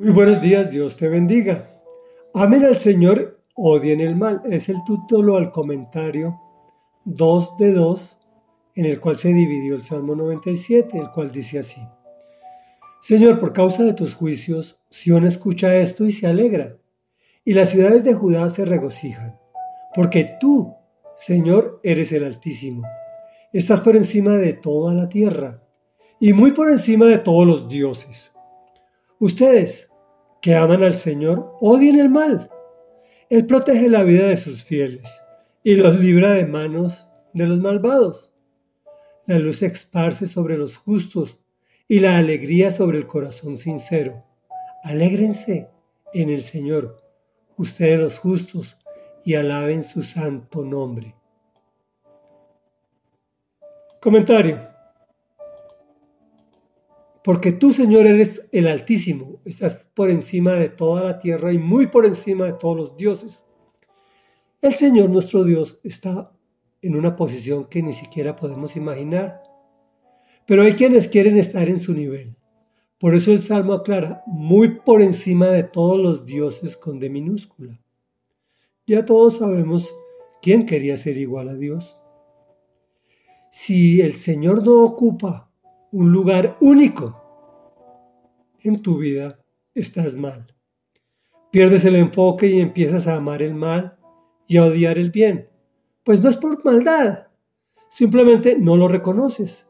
Muy buenos días, Dios te bendiga. Amen al Señor, odien el mal. Es el título al comentario 2 de 2, en el cual se dividió el Salmo 97, el cual dice así. Señor, por causa de tus juicios, Sión escucha esto y se alegra, y las ciudades de Judá se regocijan, porque tú, Señor, eres el Altísimo. Estás por encima de toda la tierra, y muy por encima de todos los dioses. Ustedes, que aman al Señor, odien el mal. Él protege la vida de sus fieles y los libra de manos de los malvados. La luz esparce sobre los justos y la alegría sobre el corazón sincero. Alégrense en el Señor, ustedes los justos, y alaben su santo nombre. Comentario porque tú, Señor, eres el Altísimo, estás por encima de toda la tierra y muy por encima de todos los dioses. El Señor, nuestro Dios, está en una posición que ni siquiera podemos imaginar. Pero hay quienes quieren estar en su nivel. Por eso el Salmo aclara, muy por encima de todos los dioses con D minúscula. Ya todos sabemos quién quería ser igual a Dios. Si el Señor no ocupa un lugar único en tu vida, estás mal. Pierdes el enfoque y empiezas a amar el mal y a odiar el bien. Pues no es por maldad, simplemente no lo reconoces.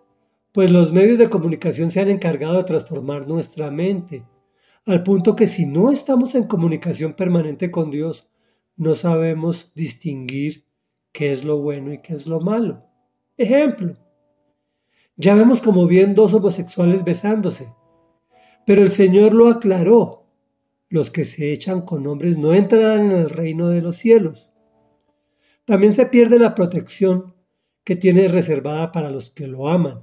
Pues los medios de comunicación se han encargado de transformar nuestra mente, al punto que si no estamos en comunicación permanente con Dios, no sabemos distinguir qué es lo bueno y qué es lo malo. Ejemplo, ya vemos como bien dos homosexuales besándose. Pero el Señor lo aclaró. Los que se echan con hombres no entrarán en el reino de los cielos. También se pierde la protección que tiene reservada para los que lo aman.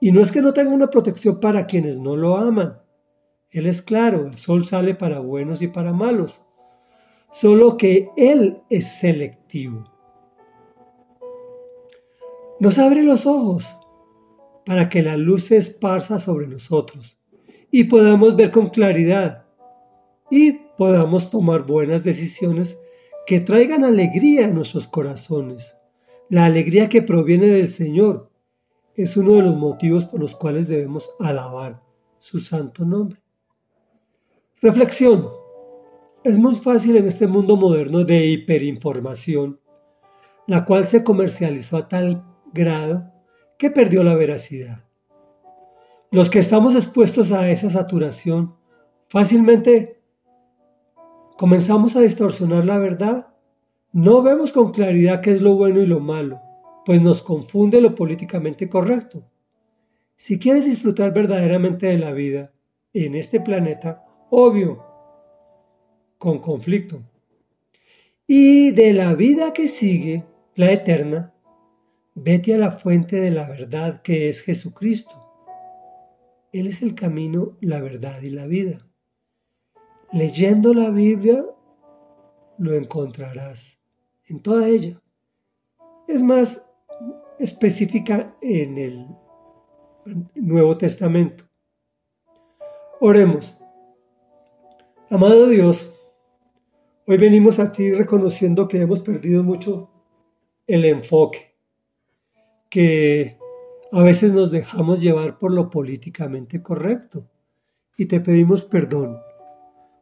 Y no es que no tenga una protección para quienes no lo aman. Él es claro, el sol sale para buenos y para malos. Solo que Él es selectivo. Nos abre los ojos para que la luz se esparza sobre nosotros y podamos ver con claridad y podamos tomar buenas decisiones que traigan alegría a nuestros corazones. La alegría que proviene del Señor es uno de los motivos por los cuales debemos alabar su santo nombre. Reflexión. Es muy fácil en este mundo moderno de hiperinformación, la cual se comercializó a tal grado que perdió la veracidad. Los que estamos expuestos a esa saturación fácilmente comenzamos a distorsionar la verdad. No vemos con claridad qué es lo bueno y lo malo, pues nos confunde lo políticamente correcto. Si quieres disfrutar verdaderamente de la vida en este planeta, obvio, con conflicto, y de la vida que sigue, la eterna, Vete a la fuente de la verdad que es Jesucristo. Él es el camino, la verdad y la vida. Leyendo la Biblia lo encontrarás en toda ella. Es más específica en el Nuevo Testamento. Oremos. Amado Dios, hoy venimos a ti reconociendo que hemos perdido mucho el enfoque que a veces nos dejamos llevar por lo políticamente correcto y te pedimos perdón,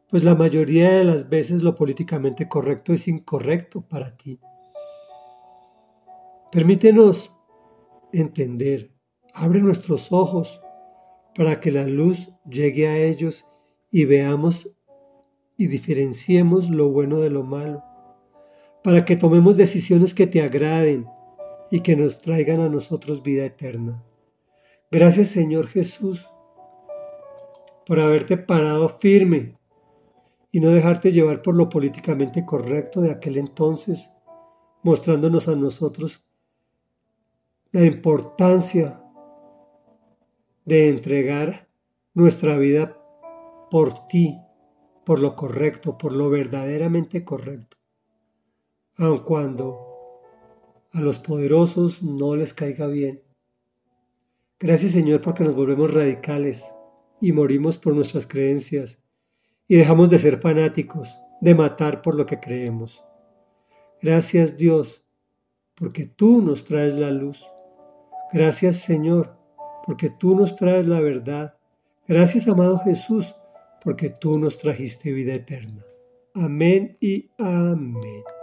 pues la mayoría de las veces lo políticamente correcto es incorrecto para ti. Permítenos entender, abre nuestros ojos para que la luz llegue a ellos y veamos y diferenciemos lo bueno de lo malo, para que tomemos decisiones que te agraden y que nos traigan a nosotros vida eterna. Gracias Señor Jesús por haberte parado firme y no dejarte llevar por lo políticamente correcto de aquel entonces, mostrándonos a nosotros la importancia de entregar nuestra vida por ti, por lo correcto, por lo verdaderamente correcto, aun cuando a los poderosos no les caiga bien. Gracias Señor porque nos volvemos radicales y morimos por nuestras creencias y dejamos de ser fanáticos, de matar por lo que creemos. Gracias Dios, porque tú nos traes la luz. Gracias Señor, porque tú nos traes la verdad. Gracias amado Jesús, porque tú nos trajiste vida eterna. Amén y amén.